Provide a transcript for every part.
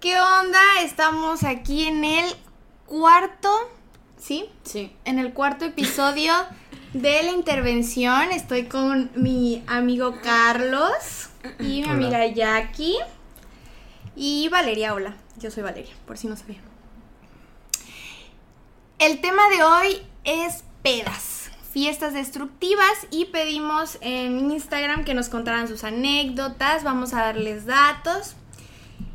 ¿Qué onda? Estamos aquí en el cuarto, ¿sí? Sí. En el cuarto episodio de la intervención. Estoy con mi amigo Carlos y mi Hola. amiga Jackie y Valeria. Hola, yo soy Valeria, por si no sabían. El tema de hoy es pedas, fiestas destructivas y pedimos en Instagram que nos contaran sus anécdotas, vamos a darles datos.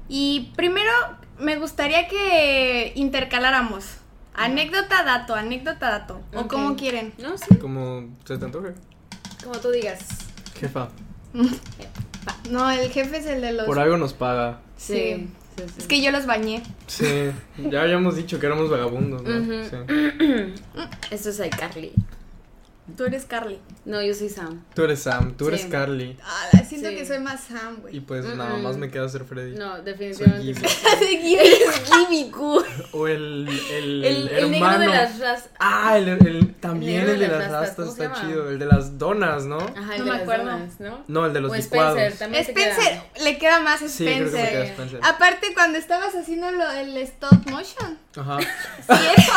Y primero me gustaría que intercaláramos anécdota, dato, anécdota, dato. O como quieren. ¿No? Sí. Como se te antoje. Como tú digas. Jefa, No, el jefe es el de los... por algo nos paga. Sí. sí, sí. Es que yo los bañé. Sí, ya habíamos dicho que éramos vagabundos, ¿no? Sí. Esto es iCarly. Tú eres Carly. No, yo soy Sam. Tú eres Sam, tú eres. Carly. Ah, siento Sí. que soy más Sam, Y güey. pues Mm, nada más me queda ser Freddy. No, Soy definitivamente Gibby Q. O el, el, El, el negro de las ras. Ah, el, el- también El de de las rastas rastas, ¿cómo está chido. El de las donas, ¿no? Ajá, el No de me las acuerdo. donas, ¿no? No, el de los o licuados. Spencer, también queda. Spencer, le queda más Sí, creo que me Spencer. queda. Spencer. Aparte, cuando estabas haciendo lo, el stop motion. Ajá. ¿Cierto?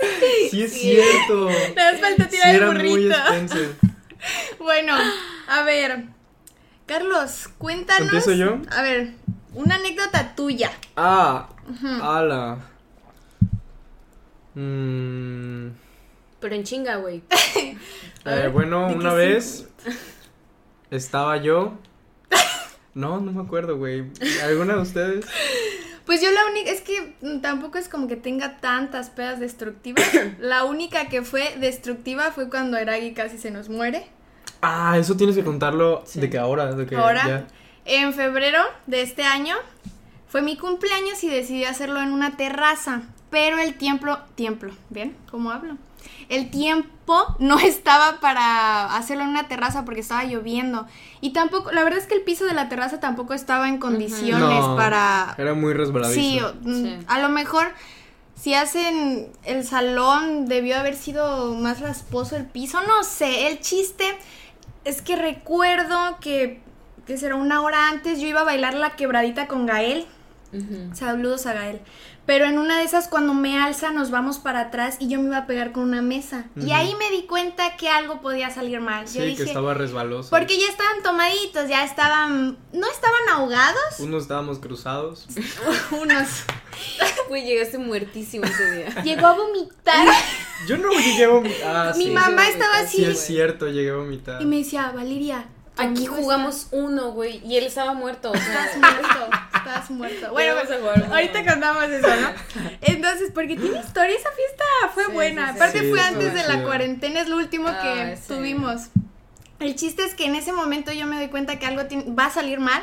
Sí, es Sí. cierto. Nada falta Sí, tirar el era muy burrito. Bueno, a ver. Carlos, cuéntanos. ¿Empiezo yo? A ver, una anécdota tuya. Ah, ala. Mm, Pero en chinga, güey. A eh, ver, bueno, ¿de qué una sí? vez estaba yo. No, no me acuerdo, güey. ¿Alguna de ustedes? Pues yo la única, es que mm, tampoco es como que tenga tantas pedas destructivas. la única que fue destructiva fue cuando Eragi casi se nos muere. Ah, eso tienes que contarlo Sí. de que ahora, de que Ahora, ya. en febrero de este año, fue mi cumpleaños y decidí hacerlo en una terraza. Pero el tiempo, tiempo, ¿bien? ¿Cómo hablo? El tiempo no estaba para hacerlo en una terraza porque estaba lloviendo. Y tampoco, la verdad es que el piso de la terraza tampoco estaba en condiciones No, para... Era muy resbaladizo. Sí, o- mm, Sí. a lo mejor si hacen el salón debió haber sido más rasposo el piso, no sé, el chiste es que recuerdo que, que será una hora antes yo iba a bailar la quebradita con Gael, saludos a Gael, pero en una de esas cuando me alza nos vamos para atrás y yo me iba a pegar con una mesa y ahí me di cuenta que algo podía salir mal, Sí, yo que estaba resbaloso. Porque ya estaban tomaditos, ya estaban... ¿No estaban ahogados? Unos estábamos cruzados. Unos. Güey, llegaste muertísimo ese día. Llegó a vomitar. Yo no llegué a vomitar. Ah, Mi sí. mamá estaba sí, así. Sí, es cierto, llegué a vomitar. Y me decía, Valeria. Aquí jugamos uno, güey, y él estaba muerto. O sea, Estás muerto. Estás muerto. Bueno, jugar uno. ahorita contamos eso, ¿no? Entonces, porque tiene historia, esa fiesta fue Sí, buena. sí, sí. Aparte Sí, fue antes de la cuarentena, es lo último que Ah, sí. tuvimos. El chiste es que en ese momento yo me doy cuenta que algo va a salir mal.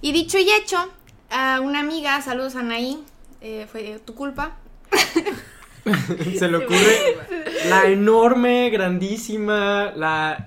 Y dicho y hecho, a una amiga, saludos a Anaí, eh, fue tu culpa. Se le ocurre la enorme, grandísima, la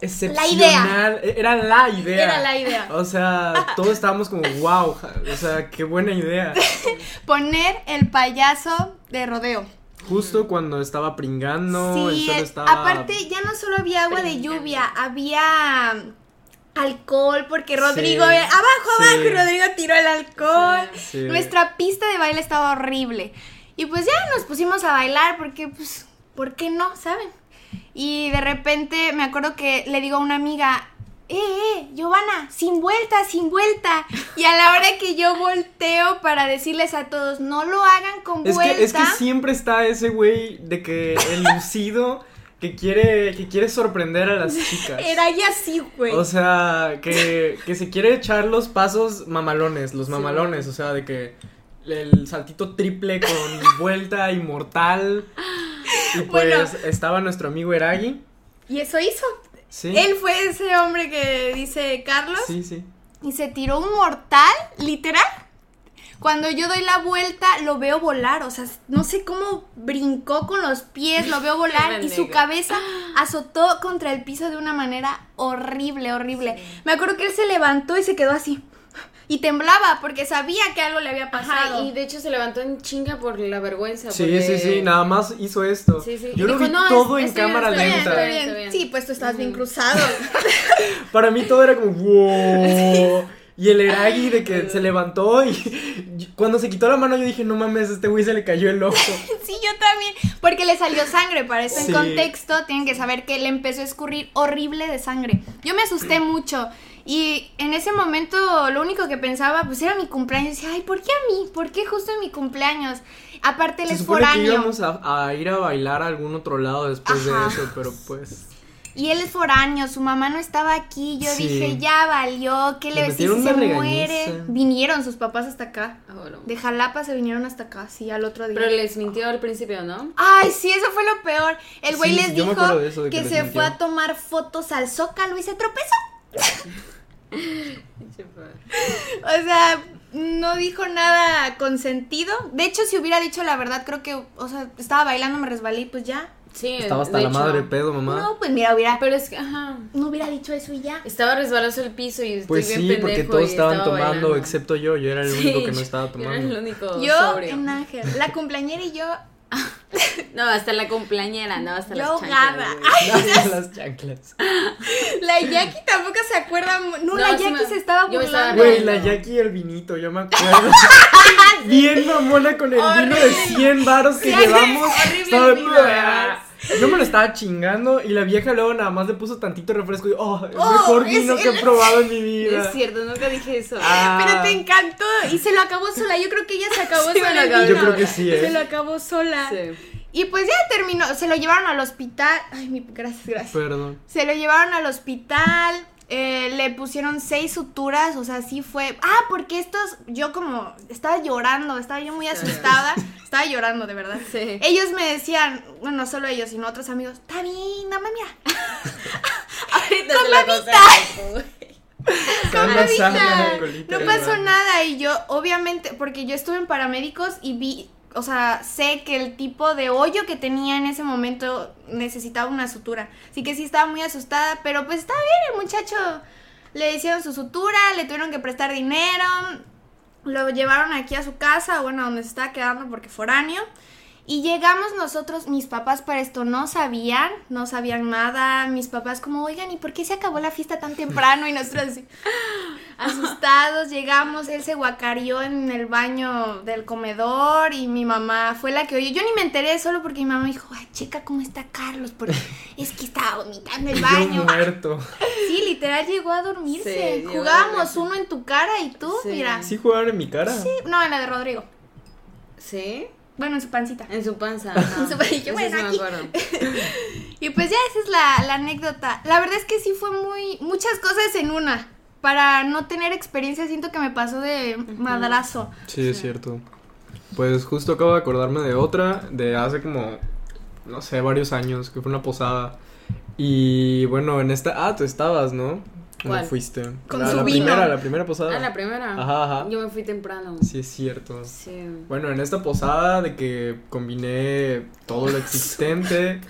excepcional. Era la idea. Era la idea. O sea, todos estábamos como, wow, o sea, qué buena idea. Poner el payaso de rodeo. Justo cuando estaba pringando, el Sí, sol eh, estaba... aparte ya no solo había agua de lluvia, había mm, alcohol, porque Rodrigo, Sí, abajo, sí. abajo, y Rodrigo tiró el alcohol. Nuestra pista de baile estaba horrible. Y pues ya nos pusimos a bailar, porque pues, ¿por qué no? ¿Saben? Y de repente me acuerdo que le digo a una amiga, eh, eh, Giovanna, sin vuelta, sin vuelta. Y a la hora que yo volteo para decirles a todos, no lo hagan con Es vuelta. que, es que siempre está ese güey de que el lucido que quiere, que quiere sorprender a las chicas. Era ya así, güey. O sea, que, que se quiere echar los pasos mamalones, los mamalones, o sea, de que el saltito triple con vuelta inmortal. Y pues Bueno. estaba nuestro amigo Eragi. Y eso hizo. Sí. Él fue ese hombre que dice Carlos Sí, sí. y se tiró un mortal, literal. Cuando yo doy la vuelta, lo veo volar. O sea, no sé cómo brincó con los pies, lo veo volar y su cabeza azotó contra el piso de una manera horrible, horrible. Me acuerdo que él se levantó y se quedó así. Y temblaba porque sabía que algo le había pasado. Ajá, y de hecho se levantó en chinga por la vergüenza. Sí, porque- sí, sí, nada más hizo esto. Sí, sí. Yo Y lo dijo, vi "No, es- todo en estoy bien, cámara bien, lenta. Bien, bien. bien. Sí, pues tú estás bien Ujú. cruzado. Para mí todo era como wow. Y el Eragi de que se levantó y cuando se quitó la mano yo dije, no mames, este güey se le cayó el ojo. Sí, yo también. Porque le salió sangre. Para eso Sí. en contexto tienen que saber que le empezó a escurrir horrible de sangre. Yo me asusté mucho. Y en ese momento lo único que pensaba pues era mi cumpleaños. Decía, ay, ¿por qué a mí? ¿Por qué justo en mi cumpleaños? Aparte Se es que foráneo. íbamos a, a ir a bailar a algún otro lado después Ajá. de eso, pero pues... Y él es foráneo, su mamá no estaba aquí. Yo Sí. dije, ya valió, ¿qué Le le si se muere? Vinieron sus papás hasta acá. Ahora. De Jalapa se vinieron hasta acá, sí, al otro día. Pero les mintió al principio, ¿no? Ay, sí, eso fue lo peor. El güey Sí, les dijo de eso, de que que les se mintió. fue a tomar fotos al Zócalo y se tropezó. O sea, no dijo nada con sentido. De hecho, si hubiera dicho la verdad, creo que, o sea, estaba bailando, me resbalé y pues ya. Sí, Estaba hasta la hecho. madre pedo, mamá. No, pues mira, hubiera, Pero es que, ajá. no hubiera dicho eso y ya. Estaba resbaloso el piso y estoy Pues bien sí, porque todos estaban estaba tomando, bailando. excepto yo, yo era el Sí, único que no estaba yo era el tomando. único Yo sobrio. en Ángel, la cumpleañera y yo, No, hasta la cumpleañera, no, hasta Yo las ahogada. chanclas, güey. Las chanclas. la Jackie tampoco se acuerda. No, No, la Jackie me- se estaba yo me estaba burlando. Güey, No. la Jackie y el vinito, yo me acuerdo. Bien mamona con el vino de 100 varos que Sí, llevamos. horrible. Yo me lo estaba chingando y la vieja luego nada más le puso tantito refresco y oh, el Oh, mejor es vino que he probado en mi vida. Es cierto, nunca dije eso. Ah, Pero te encantó y se lo acabó sola. Yo creo que ella se acabó Sí, sola. Yo creo que sí, Se ¿eh? lo acabó sola. Sí. Y pues ya terminó, se lo llevaron al hospital. Ay, mi, gracias, gracias. Perdón. Se lo llevaron al hospital, eh, le pusieron seis suturas, o sea, sí fue... Ah, porque estos, yo como estaba llorando, estaba yo muy asustada, estaba llorando de verdad. Sí. Ellos me decían, bueno, no solo ellos, sino otros amigos, está bien, más mira. Ahorita Con se la colita no pasó nada y yo, obviamente, porque yo estuve en paramédicos y vi, o sea, sé que el tipo de hoyo que tenía en ese momento necesitaba una sutura. Así que sí estaba muy asustada, pero pues estaba bien, el muchacho le hicieron su sutura, le tuvieron que prestar dinero, lo llevaron aquí a su casa, bueno, donde se estaba quedando porque foráneo. Y llegamos nosotros, mis papás para esto no sabían, no sabían nada. Mis papás como, oigan, ¿y por qué se acabó la fiesta tan temprano? Y nosotros así, asustados, llegamos, él se guacareó en el baño del comedor y mi mamá fue la que oyó. Yo ni me enteré solo porque mi mamá me dijo, ay, checa cómo está Carlos, porque es que estaba vomitando en el baño. muerto. Sí, literal llegó a dormirse. Sí, Jugábamos uno en tu cara y tú, Sí. mira. ¿Sí jugaron en mi cara? Sí, no, en la de Rodrigo. ¿Sí? Bueno, en su pancita. En su panza. En su panza, Eso bueno, sí aquí. Y pues ya esa es la, la anécdota. La verdad es que sí fue muy. muchas cosas en una. Para no tener experiencia, siento que me pasó de madrazo. Sí, es cierto. Pues justo acabo de acordarme de otra, de hace como, no sé, varios años, que fue una posada. Y bueno, en esta... Ah, tú estabas, ¿no? ¿Cómo ¿Cuál? fuiste? Con la, su la vino. primera, la primera posada. Ah, la primera. Ajá, ajá. Yo me fui temprano. Sí, es cierto. Sí. Bueno, en esta posada de que combiné todo lo existente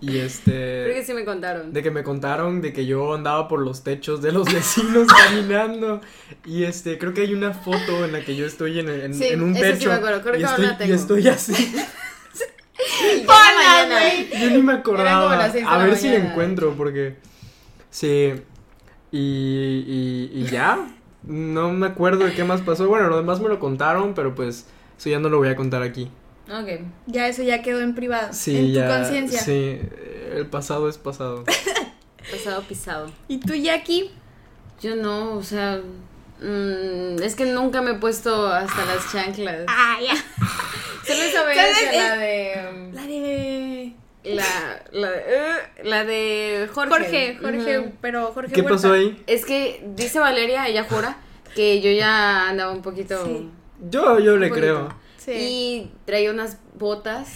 y Creo que este... sí me contaron. De que me contaron de que yo andaba por los techos de los vecinos caminando y este creo que hay una foto en la que yo estoy en, en, Sí, en un esa sí techo me acuerdo, creo y, que estoy, la y tengo. estoy así yo ni me acordaba a ver si la encuentro porque sí y, y, y ya no me acuerdo de qué más pasó bueno lo demás me lo contaron pero pues eso ya no lo voy a contar aquí Ok. Ya eso ya quedó en privado. sí en ya tu conciencia. sí el pasado es pasado Pasado pisado. ¿Y tú, Jackie? Yo no, o sea. mm, es que nunca me he puesto hasta las chanclas. Ah, ya. Solo esa vez la de. La de. La, la, de- eh, la de Jorge. Jorge, Jorge, pero Jorge. qué Huerta. pasó ahí Es que dice Valeria, ella jura, que yo ya andaba un poquito. Sí. yo yo le creo. Sí. Y traía unas botas.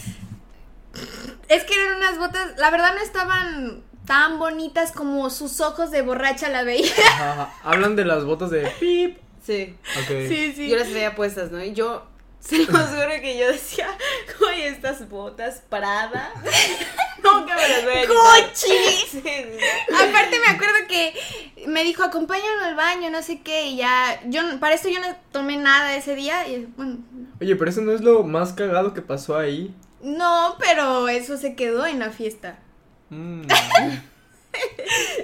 Es que eran unas botas, la verdad no estaban tan bonitas como sus ojos de borracha la veía. Ajá, ajá. hablan de las botas de pip Sí. Sí, sí. Yo las traía puestas, ¿no? Y yo. Se los juro que yo decía, oye, estas botas Prada. Nunca me las voy a quitar. ¡Gucci! Sí, sí. Aparte me acuerdo que me dijo, acompáñame al baño, no sé qué, y ya, yo, para esto yo no tomé nada ese día, y bueno, Oye, pero eso no es lo más cagado que pasó ahí. no, pero eso se quedó en la fiesta. Mm.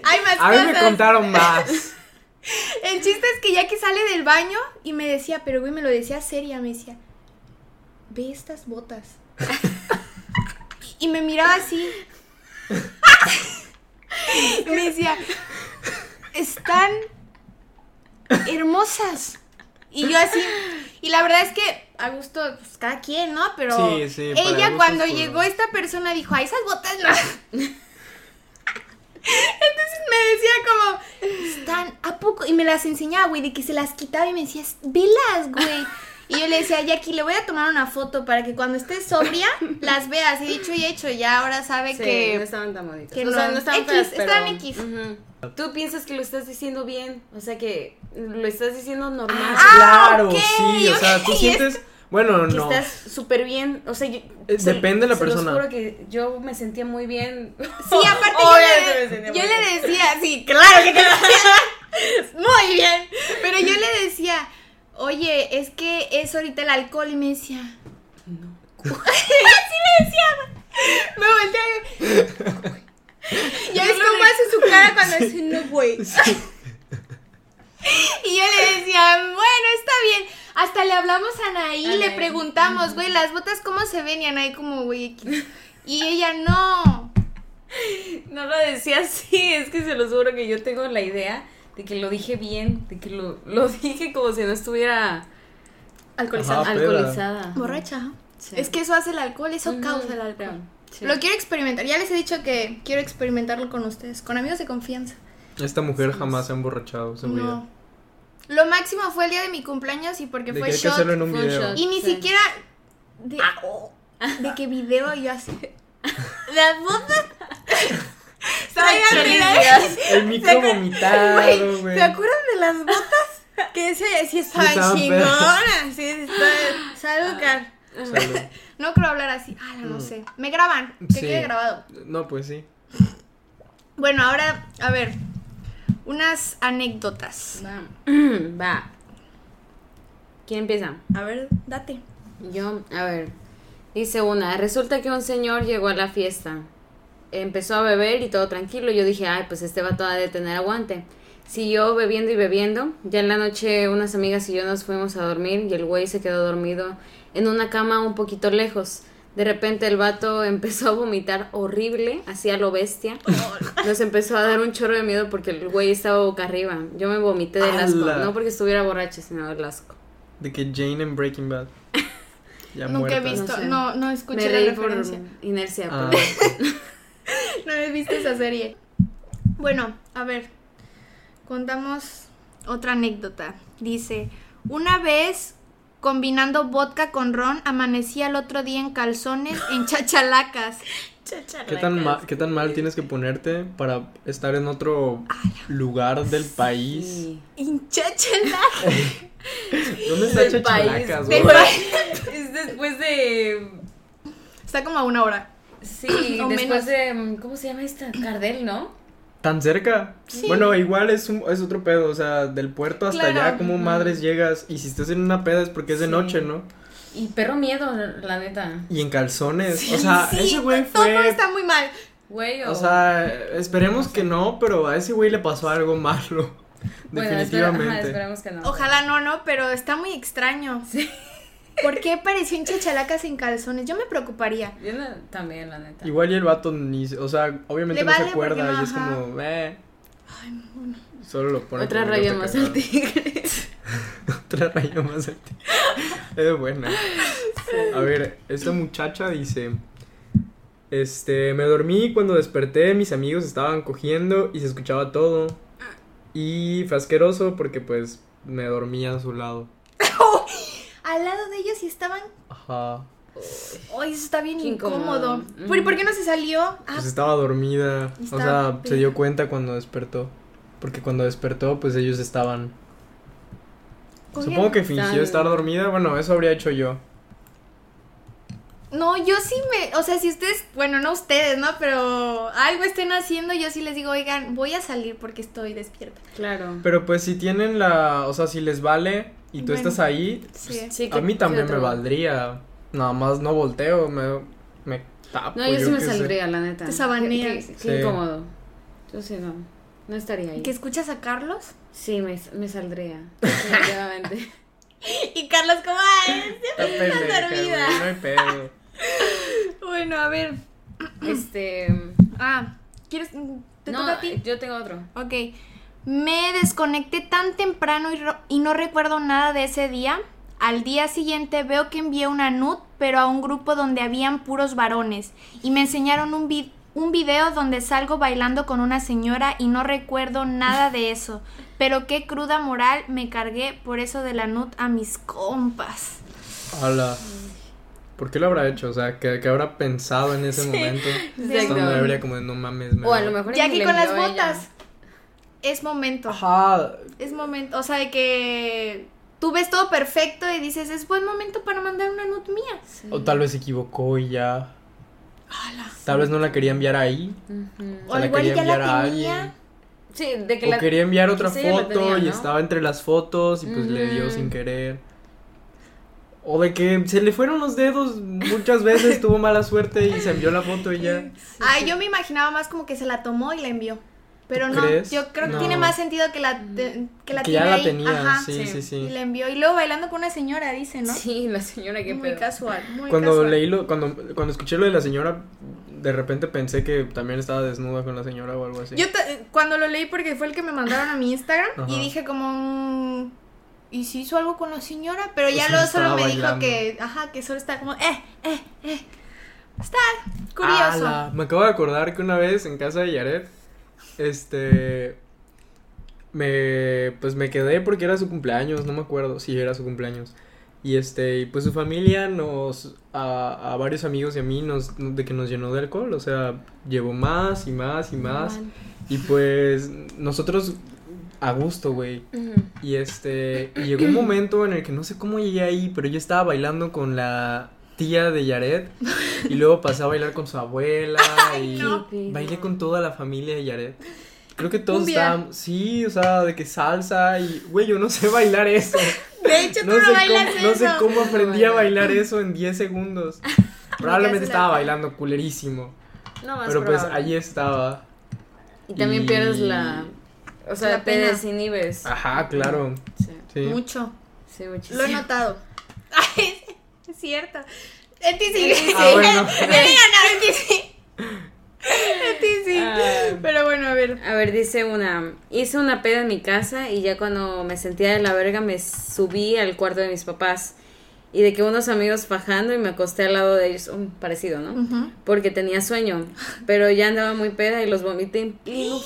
Hay más A mí me contaron más. El chiste es que Jackie sale del baño y me decía, pero güey, me lo decía seria, me decía, ve estas botas. y me miraba así. y me decía, están hermosas. Y yo así, y la verdad es que a gusto, pues cada quien, ¿no? Pero Sí, sí, ella cuando llegó esta persona dijo, ay, esas botas no. Entonces me decía como, están, ¿a poco? Y me las enseñaba, güey, de que se las quitaba y me decía, velas, güey. Y yo le decía, Jackie, le voy a tomar una foto para que cuando estés sobria las veas. Y dicho y hecho, ya ahora sabe Sí, que... no estaban tan bonitas. que o sea, no. no estaban X, feas, pero... estaban X. Tú piensas que lo estás diciendo bien, o sea que lo estás diciendo normal. Ah, claro, sí, o sea, tú sientes, bueno, que no. estás súper bien, o sea, yo, Eh, depende de la se los persona. juro que yo me sentía muy bien. Sí, aparte yo, le, yo le decía, sí, claro que te Muy bien. Pero yo le decía, oye, es que es ahorita el alcohol. Y me decía, No. así me decía. Me volteaba. Ya ves cómo hace su cara cuando dice, no, güey. Y yo le decía, bueno, está bien. Hasta le hablamos a Anaí, le Anaí. preguntamos, güey, las botas cómo se ven y Anaí como, güey. Y ella, no. No lo decía así, es que se los juro que yo tengo la idea de que lo dije bien, de que lo, lo dije como si no estuviera Alcoholizada. Ajá. Ah, alcoholizada. Borracha. Sí. Es que eso hace el alcohol, eso causa el alcohol. sí. Lo quiero experimentar. Ya les he dicho que quiero experimentarlo con ustedes, con amigos de confianza. Esta mujer Sí, jamás se ha emborrachado, seguridad. No. Lo máximo fue el día de mi cumpleaños y porque De fue que hay que shot. hacerlo en un Fue un video. shot. Y ni Sí. siquiera de, de que video yo así. Las botas. El micro vomitado, Güey. ¿Se acuerdan de las botas? Que decía, sí estaban estaban chingonas. Sí, está- Salud, Car. No creo hablar así. Ah, no sé. Me graban. Que Sí. quede grabado. No, pues sí. Bueno, ahora, a ver. Unas anécdotas. Va. Va. ¿Quién empieza? A ver, date. Yo, a ver. Dice una, resulta que un señor llegó a la fiesta. Empezó a beber y todo tranquilo. Yo dije, ay, pues este va a de tener aguante. Siguió bebiendo y bebiendo. Ya en la noche unas amigas y yo nos fuimos a dormir y el güey se quedó dormido en una cama un poquito lejos. De repente el vato empezó a vomitar horrible, así a lo bestia. Nos empezó a dar un chorro de miedo porque el güey estaba boca arriba. Yo me vomité del asco, ¡Hala! no porque estuviera borracha, sino del asco. De que Jane en Breaking Bad. Ya Nunca he muerta. visto, No sé. no, no escuché Me la reí por referencia. inercia. Ah, pero- No he visto esa serie. Bueno, a ver. Contamos otra anécdota. Dice, una vez combinando vodka con ron, amanecí al otro día en calzones en chachalacas. ¿Qué tan, ma- ¿Qué tan mal tienes que ponerte para estar en otro lugar del país? En chachalacas. ¿Dónde está Del Chachalacas. Es después de. Está como a una hora. Sí, O después menos. de. ¿Cómo se llama esta? Cardel, ¿no? ¿Tan cerca? Sí. Bueno, igual es, un, es otro pedo, o sea, del puerto hasta Claro. allá, como madres llegas? Y si estás en una peda es porque es de Sí. noche, ¿no? Y perro miedo, la neta. Y en calzones, o sea, Sí, ese güey todo fue... está muy mal. Güey, O sea, esperemos que no, pero a ese güey le pasó algo malo. bueno, espera- Definitivamente. ajá, esperemos que no. Ojalá no, no, pero está muy extraño. Sí. ¿Por qué apareció en chachalacas en calzones? Yo me preocuparía. Yo no- también, la neta. Igual y el vato ni, se- o sea, obviamente Le no se vale acuerda no, y es ajá. como, eh. Solo lo pone. Otra raya más al tigre. Otra raya más al tigre. Es buena. A ver, esta muchacha dice. Este, me dormí cuando desperté, mis amigos estaban cogiendo y se escuchaba todo. Y fue asqueroso porque pues me dormía a su lado. Al lado de ellos y estaban. Ajá. Ay, eso está bien Qué incómodo. incómodo. ¿Por, por qué no se salió? Ah, Pues estaba dormida. O sea, se dio cuenta cuando despertó. Porque cuando despertó, pues ellos estaban. cogiendo. Supongo que fingió estar dormida. Bueno, eso habría hecho yo. No, yo sí me. O sea, si ustedes. Bueno, no ustedes, ¿no? Pero algo estén haciendo, yo sí les digo, oigan, voy a salir porque estoy despierta. Claro. Pero pues si tienen la. O sea, si les vale y tú Bueno, estás ahí. Sí. Sí, A mí también me valdría. Nada más no volteo, me, me tapo. No, yo sí me sé. saldría, la neta. Te sabaneas. Qué, qué- qué Sí. incómodo. Yo sí no. No estaría ahí. ¿Que escuchas a Carlos? Sí, me, me saldría. Definitivamente. Y Carlos siempre estás pendeja, dormida. no hay pedo. Bueno, a ver. este. Ah, ¿quieres? ¿Te no, toca a ti? yo tengo otro. Ok. Me desconecté tan temprano y, ro- y no recuerdo nada de ese día. Al día siguiente veo que envié una nud, pero a un grupo donde habían puros varones. Y me enseñaron un, vi- un video donde salgo bailando con una señora y no recuerdo nada de eso. Pero qué cruda moral me cargué por eso de la nud a mis compas. Hola. ¿Por qué lo habrá hecho? O sea, ¿qué, qué habrá pensado en ese momento? Exacto. Estando ebria como de no mames. me O a va". lo mejor Ya que con las ella. Es momento. Ajá. Es momento. O sea, de que tú ves todo perfecto y dices, es buen momento para mandar una nud mía. Sí. O tal vez se equivocó y ya. Tal vez no la quería enviar ahí. O O sea, la igual quería ya la enviar a tenía. alguien. Sí, de que O la. quería enviar otra sí, foto tenía, y estaba entre las fotos y pues le dio sin querer. O de que se le fueron los dedos muchas veces, tuvo mala suerte y se envió la foto y ya. Ay, yo me imaginaba más como que se la tomó y la envió. Pero ¿Tú no, crees? yo creo que No. tiene más sentido que la, te- que la Que tiene ya la ahí. tenía, Ajá, sí, sí. sí, sí. Y la envió. Y luego bailando con una señora, dice, ¿no? Sí, la señora que muy pedo. casual, muy Cuando casual. leí lo, cuando, cuando escuché lo de la señora, de repente pensé que también estaba desnuda con la señora o algo así. Yo cuando lo leí porque fue el que me mandaron a mi Instagram y dije como mm, y si hizo algo con la señora, pero ya luego solo me dijo que ajá, que solo está como eh eh eh. Está curioso. Ala, Me acabo de acordar que una vez en casa de Yaret, este, me, pues me quedé porque era su cumpleaños, no me acuerdo si era su cumpleaños. Y este, y pues su familia nos, a, a varios amigos y a mí nos, de que nos llenó de alcohol, o sea, llevó más y más y más. Y pues nosotros a gusto, güey. Y este, y llegó un momento en el que no sé cómo llegué ahí, pero yo estaba bailando con la tía de Yaret y luego pasé a bailar con su abuela y no. bailé con toda la familia de Yaret. Creo que todos estaban, sí, o sea, de que salsa y, güey, yo no sé bailar eso. De hecho, tú No no, sé, bailas cómo, no sé eso. cómo aprendí a No bailar eso en 10 segundos. Probablemente estaba bailando culerísimo, No más pero pues ahí estaba. Y también y- pierdes la. O sea, La te pena. desinhibes. Ajá, claro. Sí, Sí. Mucho. sí, muchísimo. Lo he notado. Ay, es cierto. En ti sí. Ah, bueno. Sí. Sí. Ah. Pero bueno, a ver. A ver, dice una, hice una peda en mi casa y ya cuando me sentía de la verga me subí al cuarto de mis papás y de que unos amigos fajando y me acosté al lado de ellos, un parecido, ¿no? Porque tenía sueño, pero ya andaba muy peda y los vomité en pleno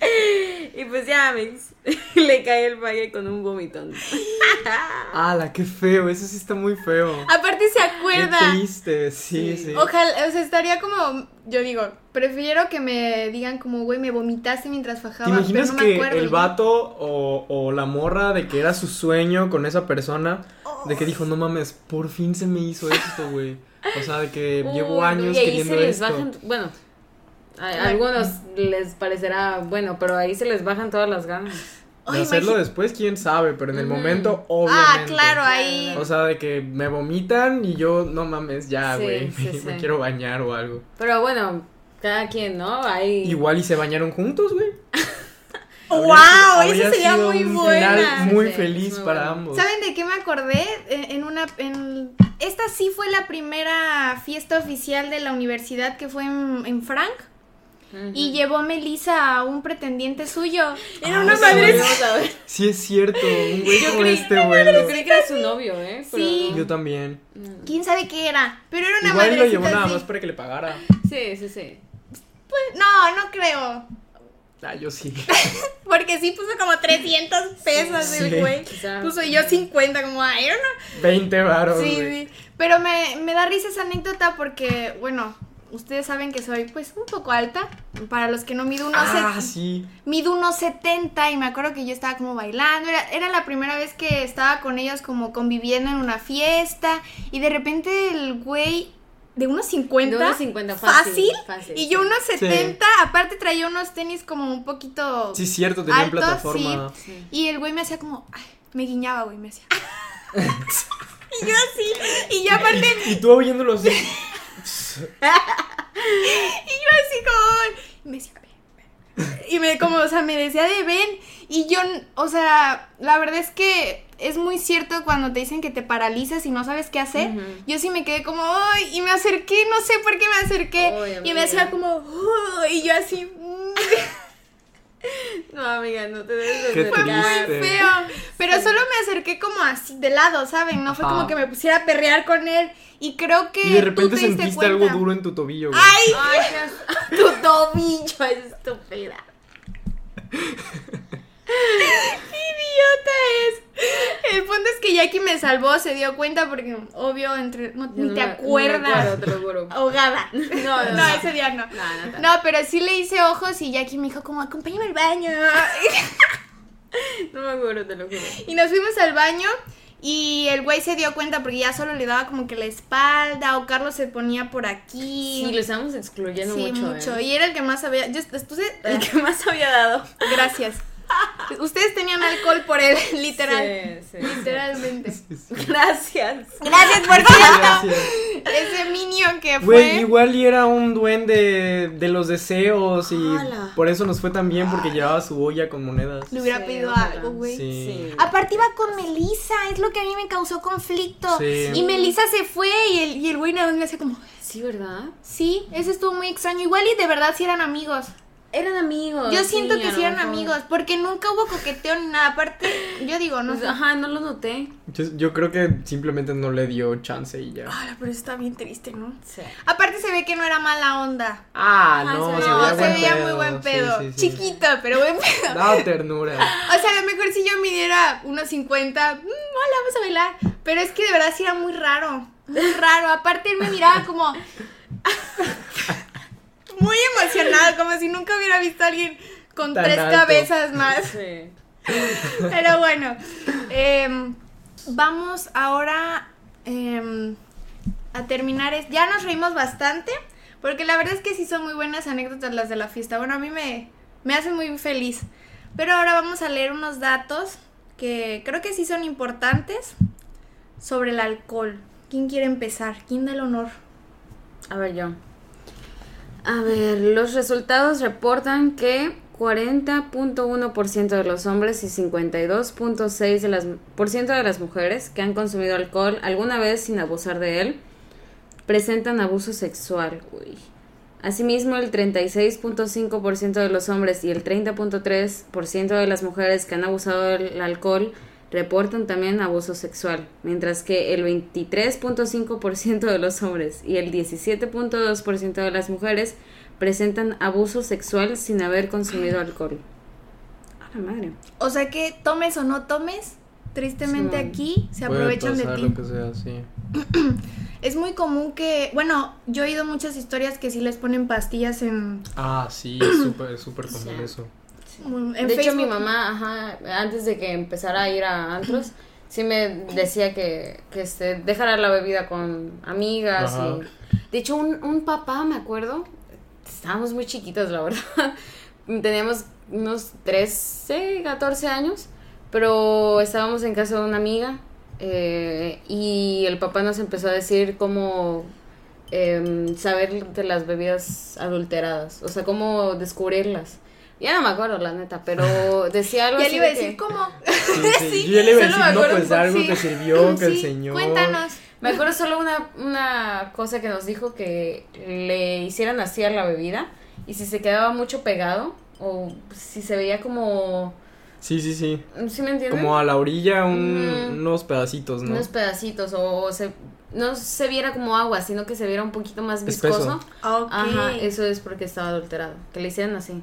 Y pues ya, amigos, le caí el pague con un vomitón. ¡Hala, qué feo! Eso sí está muy feo. Aparte se Qué acuerda. triste, sí, sí. Ojalá, o sea, estaría como, yo digo, prefiero que me digan como, güey, me vomitaste mientras fajaba. ¿Te imaginas pero no me que acuerdo, el vato o, o la morra de que era su sueño con esa persona, de que dijo, no mames, por fin se me hizo esto, güey? O sea, de que llevo años y ahí queriendo se les esto. bajan, bueno, a, a algunos les parecerá bueno, pero ahí se les bajan todas las ganas. De hacerlo imagi- después, quién sabe, pero en el Ujú. momento, Ah, obviamente. claro, ahí. O sea, de que me vomitan y yo, no mames, ya, Sí, güey, sí, me, me sí. quiero bañar o algo. Pero bueno, cada quien, ¿no? Hay Igual y se bañaron juntos, güey. ¡Wow! Habría Eso sería sido muy un buena. final muy Sí, sí, feliz muy para bueno. ambos. ¿Saben de qué me acordé? Eh, En una. En... Esta sí fue la primera fiesta oficial de la universidad que fue en, en Frank. Y llevó Melissa a un pretendiente suyo. Era Ah, una madre. A. Sí, es cierto, un güey Yo como creí- este Yo vuelo. creí que era su novio, ¿eh? Pero Sí. Yo también. ¿Quién sabe qué era? Pero era una Igual lo llevó nada más para que le pagara. Sí, sí, sí. Pues, no, no creo. Ah, yo sí. Porque sí puso como 300 pesos Sí. el güey. Puso yo 50, como, ay, era una 20 varos, Sí, güey. sí. Pero me, me da risa esa anécdota porque, bueno, ustedes saben que soy pues un poco alta. Para los que no mido unos Ah, sí. mido unos 70 y me acuerdo que yo estaba como bailando. Era, era la primera vez que estaba con ellos como conviviendo en una fiesta. Y de repente el güey de unos 50. De unos 50 fácil, fácil, y yo unos 70. Aparte traía unos tenis como un poquito. Sí, cierto, tenía Altos, plataforma. Sí. Y el güey me hacía como, ay, me guiñaba, güey, me hacía. y yo así, y yo aparte, Y tú oyéndolo así. y yo así como, y me decía, a ver, y me como, o sea, me decía de ven y yo, o sea, la verdad es que es muy cierto cuando te dicen que te paralizas y no sabes qué hacer. Yo sí me quedé como, ay, y me acerqué, no sé por qué me acerqué. Y me hacía como, y yo así, mm, No, amiga, no te debes de fue muy feo. Pero solo me acerqué como así de lado, ¿saben? No fue como que me pusiera a perrear con él. Y creo que. Y de tú repente diste sentiste algo duro en tu tobillo, güey. ¡Ay! Tu tobillo, estúpida. idiota es! El punto es que Jackie me salvó, se dio cuenta porque, obvio, entre no, ni no te no acuerdas. acuerdo, te lo juro. Ahogada. No, no, no, no. ese día no. No, no, no. No, pero sí le hice ojos y Jackie me dijo como, acompáñame al baño. No me acuerdo, te lo juro. y nos fuimos al baño y el güey se dio cuenta porque ya solo le daba como que la espalda o Carlos se ponía por aquí. Sí, lo estamos excluyendo Sí, mucho. mucho. ¿eh? Y era el que más había. Yo, entonces, El que más había dado. gracias. Ustedes tenían alcohol por él, literal. Sí, sí, sí. Literalmente. Gracias. Gracias por cierto. Gracias. Ese minion que fue. Güey, igual y era un duende de los deseos y por eso nos fue tan bien porque llevaba su olla con monedas. Le hubiera Sí, pedido ojalá. algo, güey. Sí. Sí. Aparte iba con Melissa, es lo que a mí me causó conflicto. Sí. Y Melissa se fue y el, y el güey nada más me hacía como, Sí, ¿verdad? sí, ese estuvo muy extraño. Igual y de verdad sí eran amigos. Eran amigos. Yo siento sí, que sí eran amigos, porque nunca hubo coqueteo ni nada. Aparte, yo digo, no Pues, sé. Ajá, no lo noté. Yo, yo creo que simplemente no le dio chance y ya. Ay, pero está bien triste, ¿no? Sí. Aparte se ve que no era mala onda. Ah, Ajá, no, se se veía- No, se buen veía muy buen pedo. sí, sí. Chiquito, pero buen pedo. Daba ternura. O sea, a lo mejor si yo midiera unos 50, mm, hola, vamos a bailar. Pero es que de verdad sí era muy raro. Muy raro. Aparte él me miraba como. Muy emocionado, como si nunca hubiera visto a alguien con Tan tres alto. cabezas más. Sí. Pero bueno, em, vamos ahora em, a terminar. es- Ya nos reímos bastante, porque la verdad es que sí son muy buenas anécdotas las de la fiesta. Bueno, a mí me, me hacen muy feliz. Pero ahora vamos a leer unos datos que creo que sí son importantes sobre el alcohol. ¿Quién quiere empezar? ¿Quién da el honor? A ver, yo. A ver, los resultados reportan que 40.1% de los hombres y 52.6% de las, de las mujeres que han consumido alcohol alguna vez sin abusar de él presentan abuso sexual. Uy. Asimismo, el 36.5% de los hombres y el 30.3% de las mujeres que han abusado del alcohol reportan también abuso sexual, mientras que el 23.5% de los hombres y el 17.2% de las mujeres presentan abuso sexual sin haber consumido alcohol. A la madre. O sea que tomes o no tomes, tristemente Sí. aquí se Puede aprovechan de ti. lo que sea, sí. Es muy común que, bueno, yo he oído muchas historias que sí les ponen pastillas en, Ah, sí, es súper, súper común eso. En de hecho, mi mamá, ajá, antes de que empezara a ir a antros, sí me decía que, que este, dejara la bebida con amigas. Ajá. Y, de hecho, un, un papá, me acuerdo, estábamos muy chiquitos, la verdad. Teníamos unos 13, 14 años, pero estábamos en casa de una amiga eh, y el papá nos empezó a decir cómo em, saber de las bebidas adulteradas, o sea, cómo descubrirlas. Ya no me acuerdo, la neta, pero decía algo Ya así le iba a que- decir, ¿cómo? Sí, sí. Sí, Yo ya le iba a decir, no, pues algo sí. que sirvió, que el señor. Cuéntanos. Me acuerdo solo una, una cosa que nos dijo que le hicieran así a la bebida y si se quedaba mucho pegado o si se veía como... Sí, sí, sí. ¿Sí me entienden? Como a la orilla un- unos pedacitos, ¿no? Unos pedacitos o se, no se viera como agua, sino que se viera un poquito más viscoso. Ok. Ajá, eso es porque estaba adulterado. Que le hicieran así.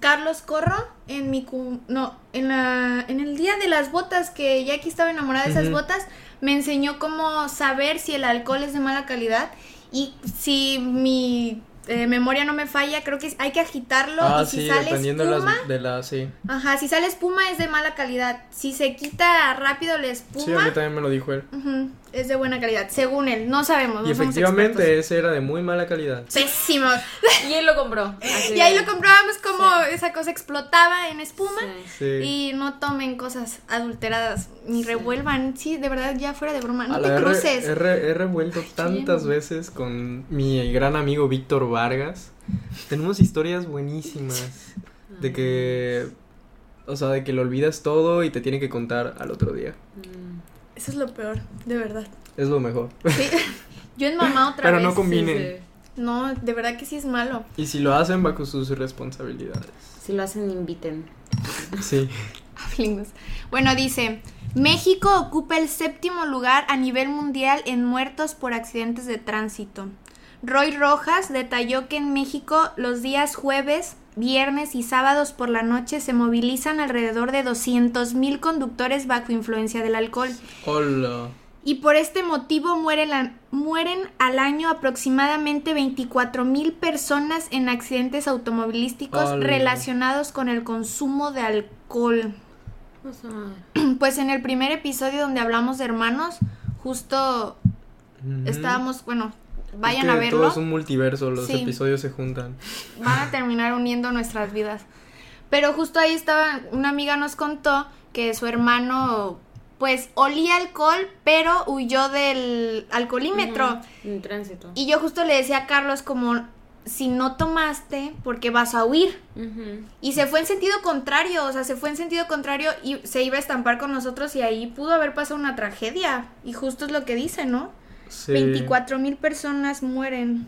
Carlos Corro, en mi cu- no, en la en el día de las botas que Jackie estaba enamorada de esas botas, me enseñó cómo saber si el alcohol es de mala calidad y si mi eh, memoria no me falla, creo que hay que agitarlo Ah, y si sí, sale dependiendo de espuma, de la, sí. ajá, si sale espuma es de mala calidad. Si se quita rápido la Sí, a espuma, mí también me lo dijo él. Es de buena calidad, según él, no sabemos, Y no somos efectivamente ese era de muy mala calidad. Pésimo. Y él lo compró. así Y ahí de- lo comprábamos como esa cosa explotaba en espuma. Sí. Sí. Y no tomen cosas adulteradas, ni Sí. revuelvan. Sí, de verdad, ya fuera de broma. No A te cruces. He revuelto tantas veces con mi gran amigo Víctor Vargas. Tenemos historias buenísimas. De que, o sea, de que lo olvidas todo y te tiene que contar al otro día. Mm. Eso es lo peor, de verdad. Es lo mejor. Sí. Yo en mamá otra Pero vez. no combinen. Sí, sí. No, de verdad que sí es malo. Y si lo hacen bajo sus responsabilidades. Si lo hacen, inviten. Sí. Bueno, dice, México ocupa el séptimo lugar a nivel mundial en muertos por accidentes de tránsito. Roy Rojas detalló que en México los días jueves, viernes y sábados por la noche se movilizan alrededor de 200.000 conductores bajo influencia del alcohol. Hola. Y por este motivo mueren, la- mueren al año aproximadamente 24 mil personas en accidentes automovilísticos relacionados con el consumo de alcohol. O sea, Pues en el primer episodio donde hablamos de hermanos, justo estábamos, bueno, vayan Es que a verlo. Todo es un multiverso, los Sí. episodios se juntan. van a terminar uniendo nuestras vidas. Pero justo ahí estaba, una amiga nos contó que su hermano, pues, olía alcohol, pero huyó del alcoholímetro. En tránsito. Y yo justo le decía a Carlos como, si no tomaste, porque vas a huir? Y se fue en sentido contrario, o sea, se fue en sentido contrario y se iba a estampar con nosotros y ahí pudo haber pasado una tragedia. Y justo es lo que dice, ¿no? Sí. 24 mil personas mueren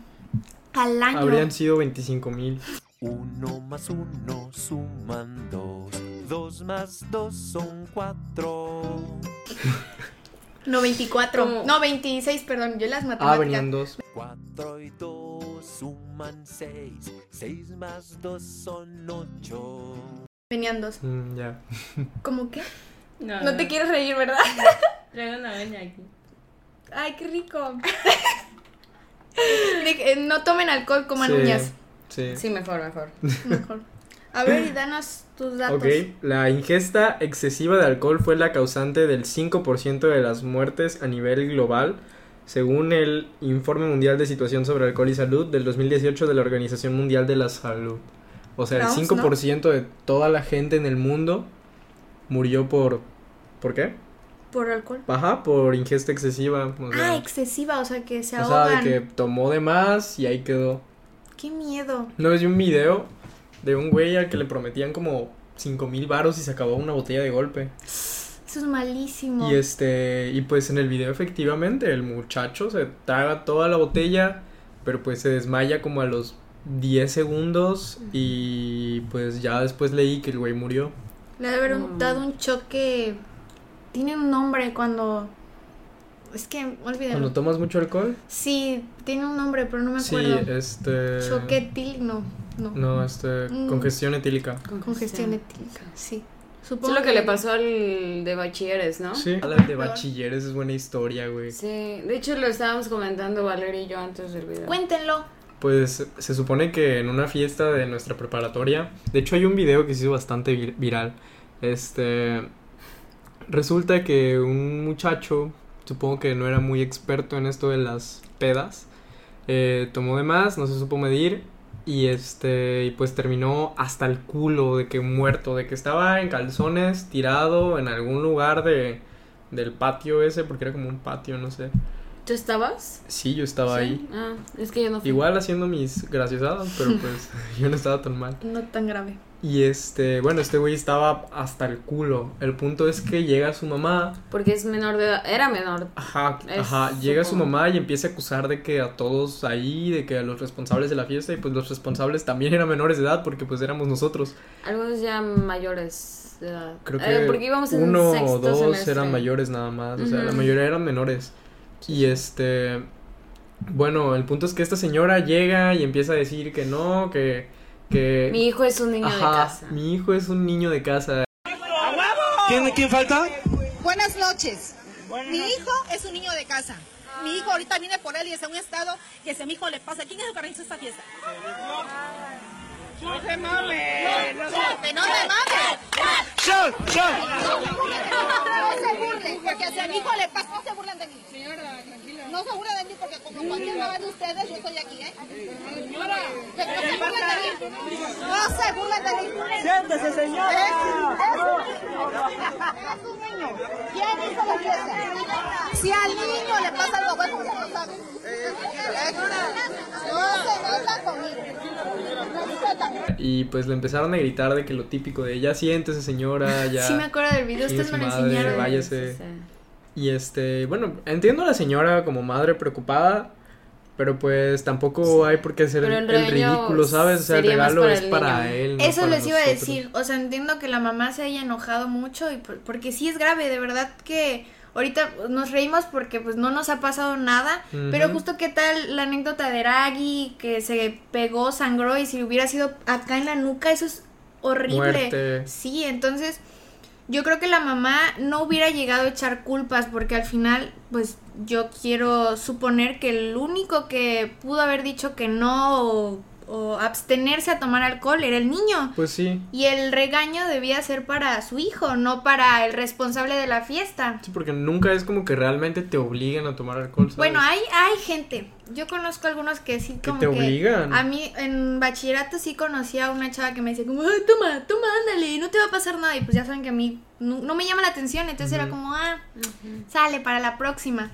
al año. Habrían sido 25 mil. Uno más uno suman dos. Dos más dos son cuatro. No, 24. Como- No, 26, perdón, yo las Ah, matemáticas. venían dos. Cuatro y dos suman seis. Seis más dos son ocho. Venían dos. Mm, ya. ¿Cómo qué? No, No te quieres reír, ¿verdad? Traigo una veña aquí. Ay, qué rico. De que, eh, no tomen alcohol, coman Sí, uñas. Sí. Sí, mejor, mejor. Mejor. A ver, y danos tus datos. Ok, la ingesta excesiva de alcohol fue la causante del 5% de las muertes a nivel global, según el Informe Mundial de Situación sobre Alcohol y Salud del 2018 de la Organización Mundial de la Salud. O sea, el Vamos, 5% de toda la gente en el mundo murió por... ¿Por qué? Por alcohol. Ajá, por ingesta excesiva. O sea, Ah, excesiva, o sea, que se o sea, ahogan. de que tomó de más y ahí quedó. Qué miedo. No vi un video de un güey al que le prometían como 5 mil varos y se acabó una botella de golpe. Eso es malísimo. Y este, y pues en el video efectivamente el muchacho se traga toda la botella, pero pues se desmaya como a los 10 segundos y pues ya después leí que el güey murió. Le debe haber dado un choque. Tiene un nombre cuando. Es que, olvídalo. Cuando tomas mucho alcohol, Sí, tiene un nombre, pero no me sí, acuerdo. este Choque etílico, no, no. No, este Mm. congestión etílica. Congestión etílica, sí. Supongo es lo que le pasó al de bachilleres, ¿no? Sí, la de bachilleres es buena historia, güey. Sí, de hecho lo estábamos comentando Valeria y yo antes del video. Cuéntenlo. Pues se supone que en una fiesta de nuestra preparatoria, de hecho hay un video que se hizo bastante vir- viral. Este resulta que un muchacho, supongo que no era muy experto en esto de las pedas, eh, tomó de más, no se supo medir y este y pues terminó hasta el culo de que muerto, de que estaba en calzones tirado en algún lugar de del patio ese, porque era como un patio, no sé. ¿Tú estabas? Sí, yo estaba Sí. ahí. Ah, es que yo no fui. Igual haciendo mis graciosadas, pero pues yo no estaba tan mal. No tan grave. Y este, bueno, este güey estaba hasta el culo. El punto es que llega su mamá. Porque es menor de edad. Era menor. Ajá, Es ajá. Llega su mamá y empieza a acusar de que a todos ahí, de que a los responsables de la fiesta, y pues los responsables también eran menores de edad, porque pues éramos nosotros. Algunos ya mayores de edad. Creo Eh, que porque íbamos en uno o dos semestre. eran mayores nada más. O sea, la mayoría eran menores. Y este. Bueno, el punto es que esta señora llega y empieza a decir que no, que. Que Mi hijo es un niño de casa. Mi hijo es un niño de casa. ¿Quién, quién falta? Buenas noches. Mi hijo es un niño de casa. Mi hijo ahorita viene por él y está en un estado que si a mi hijo le pasa. ¿Quién es el que organizó esta fiesta? No se mame. No, que no se mame. No se burlen, porque si a mi hijo le pasa, no se burlen de mí. No se burlen de mí porque como cualquier mamá de ustedes, yo estoy aquí, ¿eh? Señora. No se burlen de mí. No se burlen de mí. ¡Siéntese, señora! Es un niño. ¿Quién hizo la fiesta? Si al niño le pasa algo bueno, usted lo sabe. No se meta conmigo. Y pues le empezaron a gritar de que lo típico de ya siéntese señora, ya. Sí me acuerdo del video, ustedes me lo madre, enseñaron. váyase. Y este, bueno, entiendo a la señora como madre preocupada, pero pues tampoco hay por qué hacer el, ritmo, ¿sabes? O sea, el regalo para es el para él. no Eso para les iba a decir, o sea, entiendo que la mamá se haya enojado mucho y por- porque sí es grave, de verdad que ahorita nos reímos porque pues no nos ha pasado nada, pero justo qué tal la anécdota de Raggy que se pegó, sangró y si hubiera sido acá en la nuca, eso es horrible. Muerte. Sí, entonces yo creo que la mamá no hubiera llegado a echar culpas porque al final, pues yo quiero suponer que el único que pudo haber dicho que no o, o abstenerse a tomar alcohol era el niño. Pues sí. Y el regaño debía ser para su hijo, no para el responsable de la fiesta. Sí, porque nunca es como que realmente te obliguen a tomar alcohol. ¿sabes? Bueno, hay, hay gente. Yo conozco algunos que sí, Que como te que. obligan. A mí en bachillerato sí conocí a una chava que me decía, como, ay, toma, toma, ándale, no te va a pasar nada. Y pues ya saben que a mí no, no me llama la atención. Entonces era como, ah, sale para la próxima.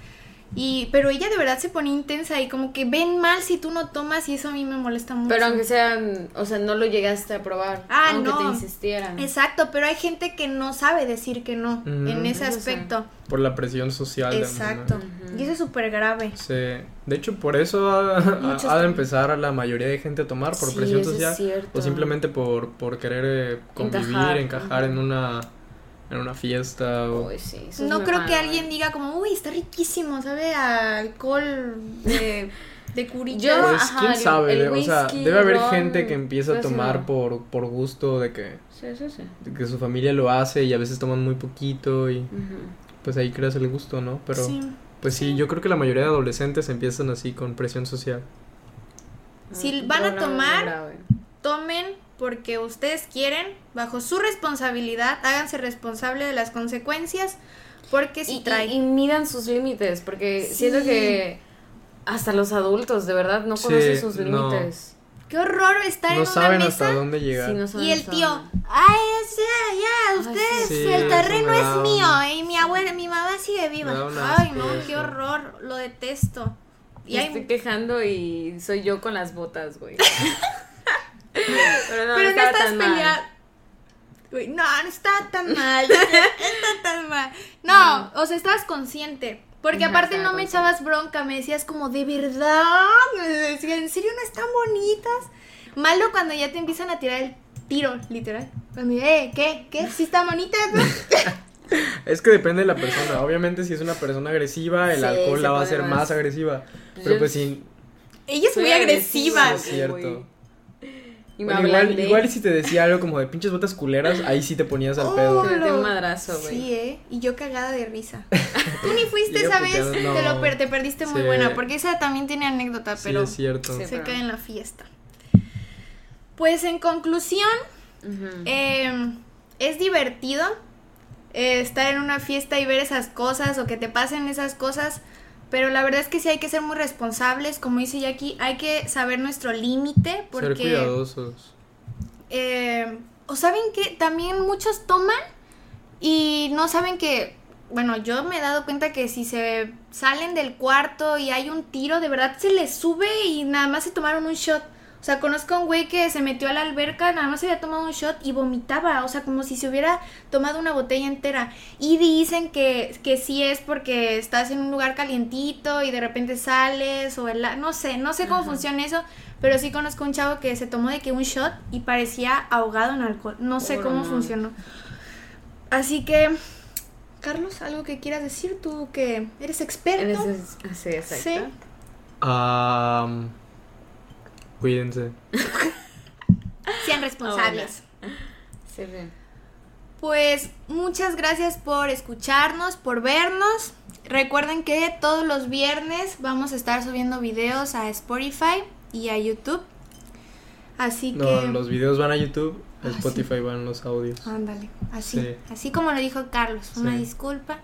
Y, pero ella de verdad se ponía intensa y como que ven mal si tú no tomas y eso a mí me molesta mucho. Pero aunque sean, o sea, no lo llegaste a probar. Ah, aunque no. te insistieran. Exacto, pero hay gente que no sabe decir que no Ujú. en ese aspecto. Por la presión social. de Exacto. Y eso es súper grave. Sí. De hecho, por eso ha, de empezar a la mayoría de gente a tomar, por Sí, presión eso es social. cierto. O simplemente por, por querer eh, convivir, Encajar, encajar en una en una fiesta o... Uy, sí, No creo que alguien diga como, uy, está riquísimo, sabe a alcohol de, de curita. Yo- Pues Ajá, quién el- sabe, el de- o sea, whisky, debe haber ron, gente que empieza a tomar por, por gusto de que, Sí, eso sí. de que su familia lo hace y a veces toman muy poquito y pues ahí creas el gusto, ¿no? Pero Sí. pues sí, yo creo que la mayoría de adolescentes empiezan así con presión social. Si Ah, van a tomar. Tomen porque ustedes quieren, bajo su responsabilidad, háganse responsable de las consecuencias, porque si Y, traen... y, y midan sus límites, porque Sí. siento que hasta los adultos, de verdad, no Sí, conocen sus no. límites. Qué horror estar en No una saben mesa hasta dónde llegar. Sí, no saben y el tío, dónde. ay, ya, Ay, ustedes, sí. el terreno es mío y mi abuela, mi mamá sigue viva. Ay, no, qué horror, lo detesto. Y Me hay- estoy quejando y soy yo con las botas, güey. Pero no, pero no estaba estás peleando. Uy, No, no está tan mal. no está tan mal. No, o sea, estabas consciente. Porque aparte no me consciente. echabas bronca, me decías como, ¿de verdad? Me decía, ¿en serio no están bonitas? Malo cuando ya te empiezan a tirar el tiro, literal. Cuando, eh, ¿qué? ¿Qué? ¿Sí están bonitas? no?" Es que depende de la persona. Obviamente si es una persona agresiva, el Sí, alcohol la va a hacer más- más agresiva. Pues Pero yo- pues sí, Ella es muy agresiva. agresiva. es cierto. Y me Bueno, igual, igual si te decía algo como de pinches botas culeras, ahí sí te ponías al Oh, pedo. Te metí un madrazo, güey. Sí, ¿eh? Y yo cagada de risa. Tú ni fuiste vez, puteado, te, no. lo per- te perdiste muy buena, porque esa también tiene anécdota, Sí, pero es cierto. Sí. se pero- cae en la fiesta. Pues en conclusión, eh, es divertido eh, estar en una fiesta y ver esas cosas o que te pasen esas cosas, pero la verdad es que sí hay que ser muy responsables, como dice Jackie, hay que saber nuestro límite, Ser porque... cuidadosos. Eh, o saben que también muchos toman y no saben que, bueno, yo me he dado cuenta que si se salen del cuarto y hay un tiro, de verdad se les sube y nada más se tomaron un shot. O sea, conozco a un güey que se metió a la alberca, nada más se había tomado un shot y vomitaba, o sea, como si se hubiera tomado una botella entera. Y dicen que, que sí es porque estás en un lugar calientito y de repente sales o el, no sé, no sé cómo funciona eso, pero sí conozco un chavo que se tomó de que un shot y parecía ahogado en alcohol. No sé Oh, cómo no. funcionó. Así Carlos, ¿algo que quieras decir tú que eres experto? En ese- sí, exacto. Sí. Am, cuídense. Sean responsables. Sí, bien. Pues muchas gracias por escucharnos, por vernos. Recuerden que todos los viernes vamos a estar subiendo videos a Spotify y a YouTube. Así No, que... los videos van a YouTube, a Ah, Spotify van los audios. Ándale, así. Sí. Así como lo dijo Carlos. Una Sí. disculpa.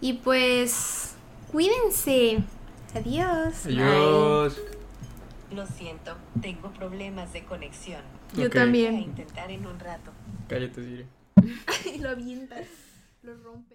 Y pues... Cuídense. Adiós. Adiós. Lo siento, tengo problemas de conexión. Yo Ok. Voy a también. intentar en un rato. Cállate, Siri. y lo avientas. Lo rompes.